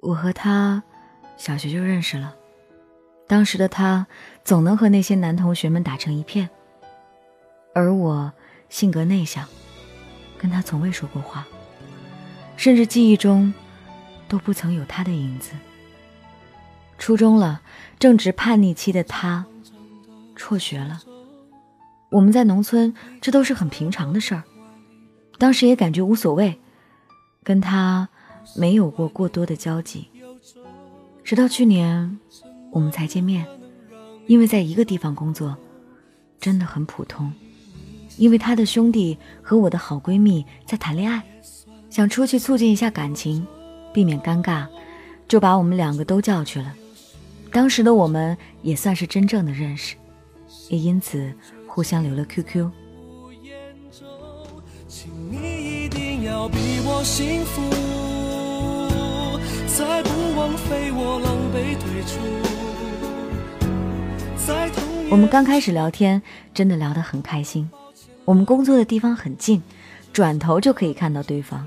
我和他小学就认识了，当时的他总能和那些男同学们打成一片，而我性格内向，跟他从未说过话，甚至记忆中都不曾有他的影子。初中了，正值叛逆期的他辍学了。我们在农村，这都是很平常的事儿，当时也感觉无所谓，跟他没有过过多的交集。直到去年，我们才见面，因为在一个地方工作，真的很普通。因为他的兄弟和我的好闺蜜在谈恋爱，想出去促进一下感情，避免尴尬，就把我们两个都叫去了。当时的我们也算是真正的认识，也因此。互相留了 QQ。我再不枉费我狼狈退出。我们刚开始聊天，真的聊得很开心。我们工作的地方很近，转头就可以看到对方。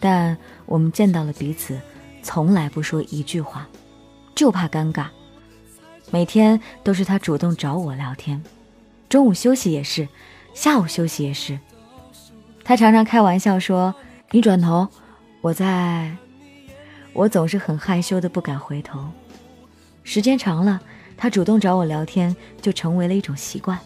但我们见到了彼此，从来不说一句话，就怕尴尬。每天都是他主动找我聊天。中午休息也是，下午休息也是。他常常开玩笑说：“你转头，我在。”我总是很害羞的不敢回头。时间长了，他主动找我聊天就成为了一种习惯。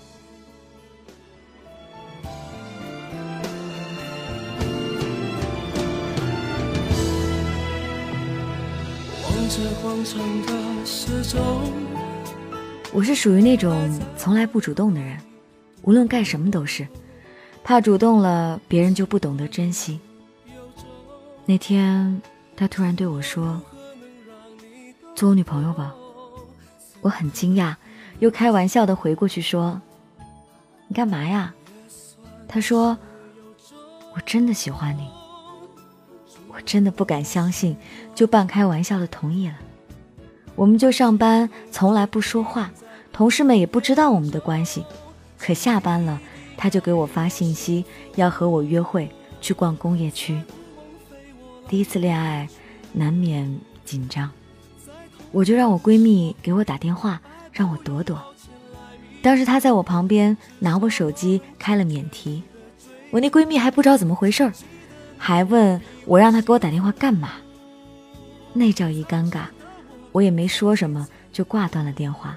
我是属于那种从来不主动的人，无论干什么都是，怕主动了别人就不懂得珍惜。那天他突然对我说：“做我女朋友吧。”我很惊讶，又开玩笑的回过去说：“你干嘛呀？”他说：“我真的喜欢你。”我真的不敢相信，就半开玩笑的同意了。我们就上班，从来不说话。同事们也不知道我们的关系，可下班了，他就给我发信息，要和我约会去逛工业区。第一次恋爱，难免紧张，我就让我闺蜜给我打电话，让我躲躲。当时她在我旁边拿我手机开了免提，我那闺蜜还不知道怎么回事儿，还问我让她给我打电话干嘛。那叫一尴尬，我也没说什么，就挂断了电话。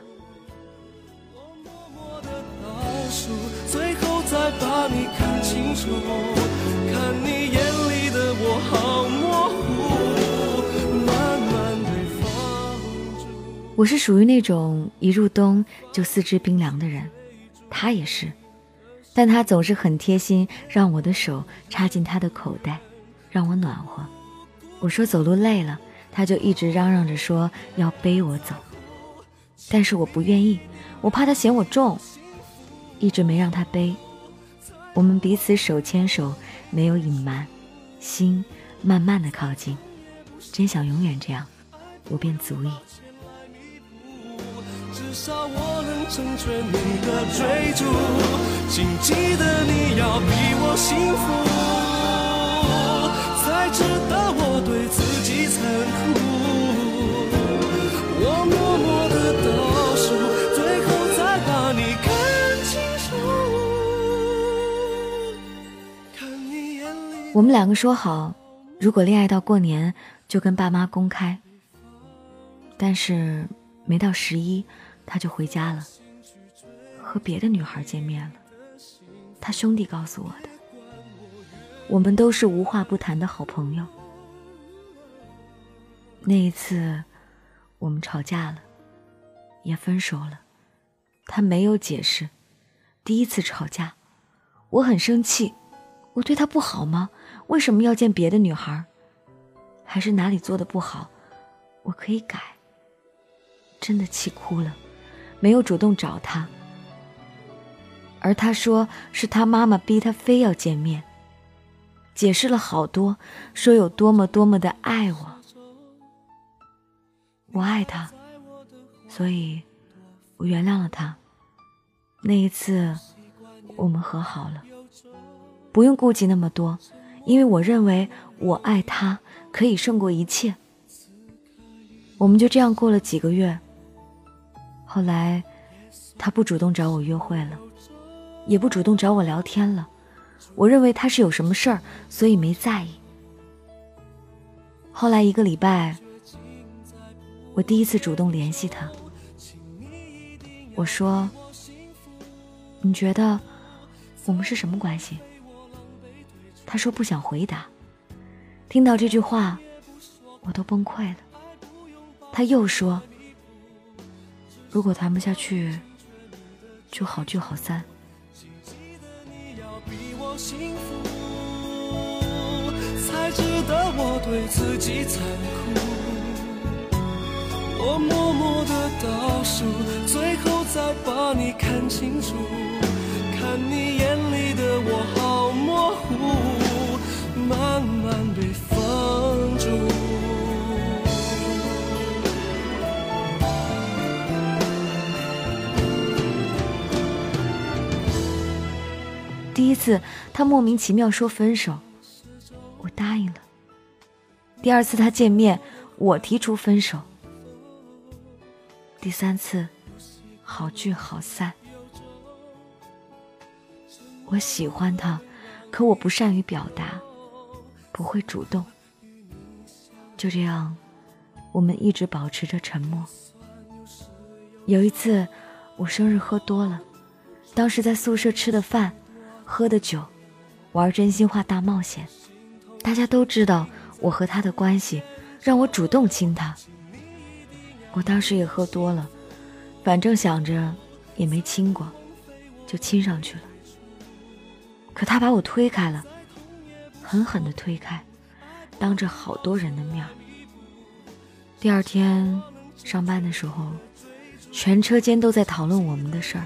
把你看清楚，看你眼里的我好我是属于那种一入冬就四肢冰凉的人，他也是，但他总是很贴心，让我的手插进他的口袋，让我暖和。我说走路累了，他就一直嚷嚷着说要背我走，但是我不愿意，我怕他嫌我重，一直没让他背。我们彼此手牵手，没有隐瞒，心慢慢的靠近，真想永远这样，我便足矣。至少我能成全你的追逐，请记得你要比我幸福，才知道我对自己残酷。我默默的倒数，最后再把你看清楚。看你眼里我们两个说好，如果恋爱到过年，就跟爸妈公开。但是没到十一，他就回家了，和别的女孩见面了。他兄弟告诉我的。我们都是无话不谈的好朋友。那一次，我们吵架了，也分手了。他没有解释。第一次吵架，我很生气。我对他不好吗？为什么要见别的女孩？还是哪里做的不好？我可以改。真的气哭了，没有主动找他。而他说是他妈妈逼他非要见面，解释了好多，说有多么多么的爱我。我爱他，所以我原谅了他。那一次，我们和好了。不用顾及那么多，因为我认为我爱他可以胜过一切，我们就这样过了几个月。后来，他不主动找我约会了，也不主动找我聊天了。我认为他是有什么事儿，所以没在意。后来一个礼拜，我第一次主动联系他。我说：“你觉得我们是什么关系？”他说不想回答。听到这句话，我都崩溃了。他又说：“如果谈不下去，就好聚好散。”才值得我对自己残酷。我默默的倒数，最后再把你看清楚。看你眼第一次，他莫名其妙说分手，我答应了。第二次他见面，我提出分手。第三次，好聚好散。我喜欢他，可我不善于表达，不会主动。就这样，我们一直保持着沉默。有一次，我生日喝多了，当时在宿舍吃的饭。喝的酒，玩真心话大冒险，大家都知道我和他的关系，让我主动亲他。我当时也喝多了，反正想着也没亲过，就亲上去了。可他把我推开了，狠狠的推开，当着好多人的面第二天上班的时候，全车间都在讨论我们的事儿。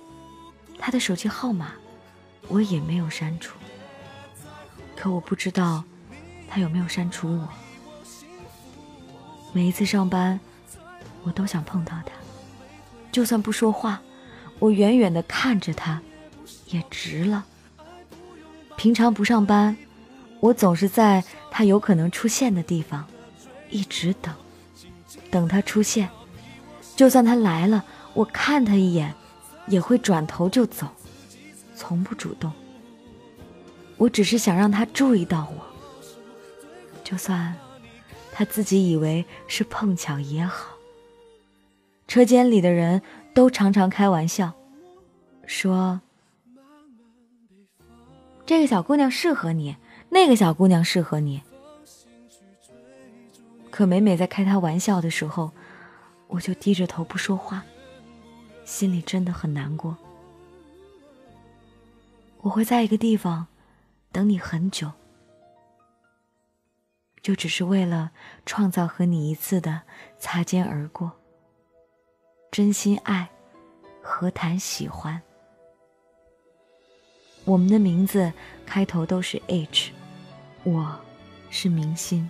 他的手机号码，我也没有删除。可我不知道，他有没有删除我。每一次上班，我都想碰到他，就算不说话，我远远的看着他，也值了。平常不上班，我总是在他有可能出现的地方，一直等，等他出现。就算他来了，我看他一眼。也会转头就走，从不主动。我只是想让他注意到我，就算他自己以为是碰巧也好。车间里的人都常常开玩笑，说这个小姑娘适合你，那个小姑娘适合你。可每每在开他玩笑的时候，我就低着头不说话。心里真的很难过。我会在一个地方等你很久，就只是为了创造和你一次的擦肩而过。真心爱，何谈喜欢？我们的名字开头都是 H，我是明星。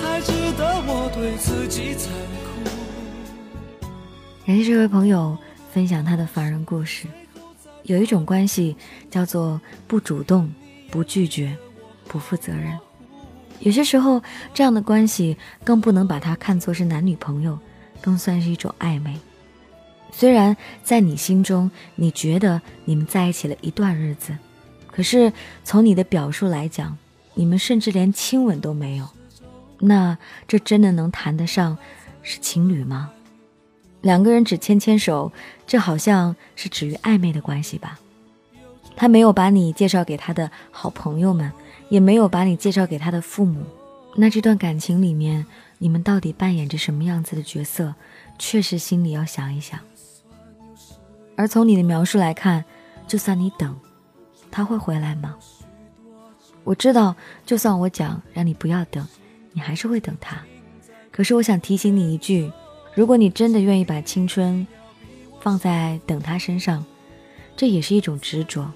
才值得我对自己残酷。感谢这位朋友分享他的凡人故事。有一种关系叫做不主动、不拒绝、不负责任。有些时候，这样的关系更不能把它看作是男女朋友，更算是一种暧昧。虽然在你心中，你觉得你们在一起了一段日子，可是从你的表述来讲，你们甚至连亲吻都没有。那这真的能谈得上是情侣吗？两个人只牵牵手，这好像是止于暧昧的关系吧？他没有把你介绍给他的好朋友们，也没有把你介绍给他的父母。那这段感情里面，你们到底扮演着什么样子的角色？确实心里要想一想。而从你的描述来看，就算你等，他会回来吗？我知道，就算我讲让你不要等，你还是会等他。可是我想提醒你一句。如果你真的愿意把青春放在等他身上，这也是一种执着。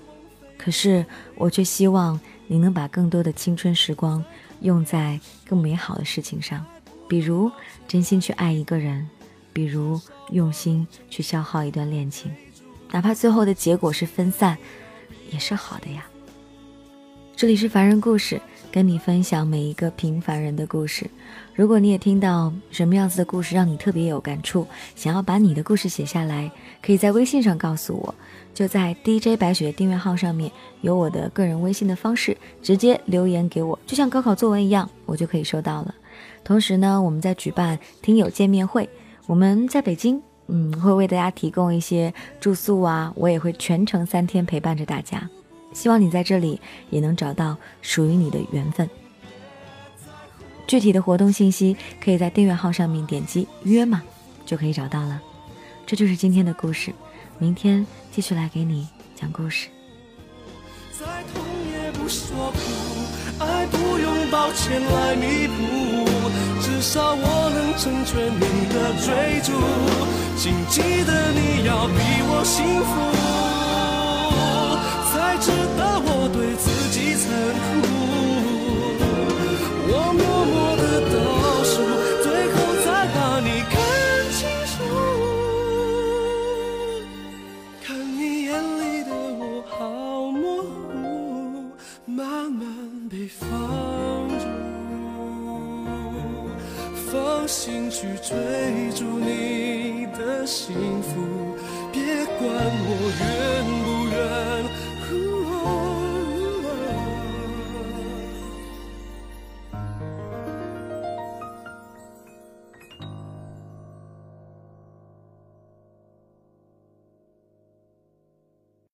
可是我却希望你能把更多的青春时光用在更美好的事情上，比如真心去爱一个人，比如用心去消耗一段恋情，哪怕最后的结果是分散，也是好的呀。这里是凡人故事。跟你分享每一个平凡人的故事。如果你也听到什么样子的故事让你特别有感触，想要把你的故事写下来，可以在微信上告诉我，就在 DJ 白雪订阅号上面有我的个人微信的方式，直接留言给我，就像高考作文一样，我就可以收到了。同时呢，我们在举办听友见面会，我们在北京，嗯，会为大家提供一些住宿啊，我也会全程三天陪伴着大家。希望你在这里也能找到属于你的缘分。具体的活动信息可以在订阅号上面点击约嘛，就可以找到了。这就是今天的故事，明天继续来给你讲故事。再痛也不说苦，爱不用抱歉来弥补，至少我能成全你的追逐。请记得你要比我幸福。才知道我对自己残酷。我默默的倒数，最后才把你看清楚。看你眼里的我好模糊，慢慢被放逐。放心去追逐你的幸福，别管我愿不愿。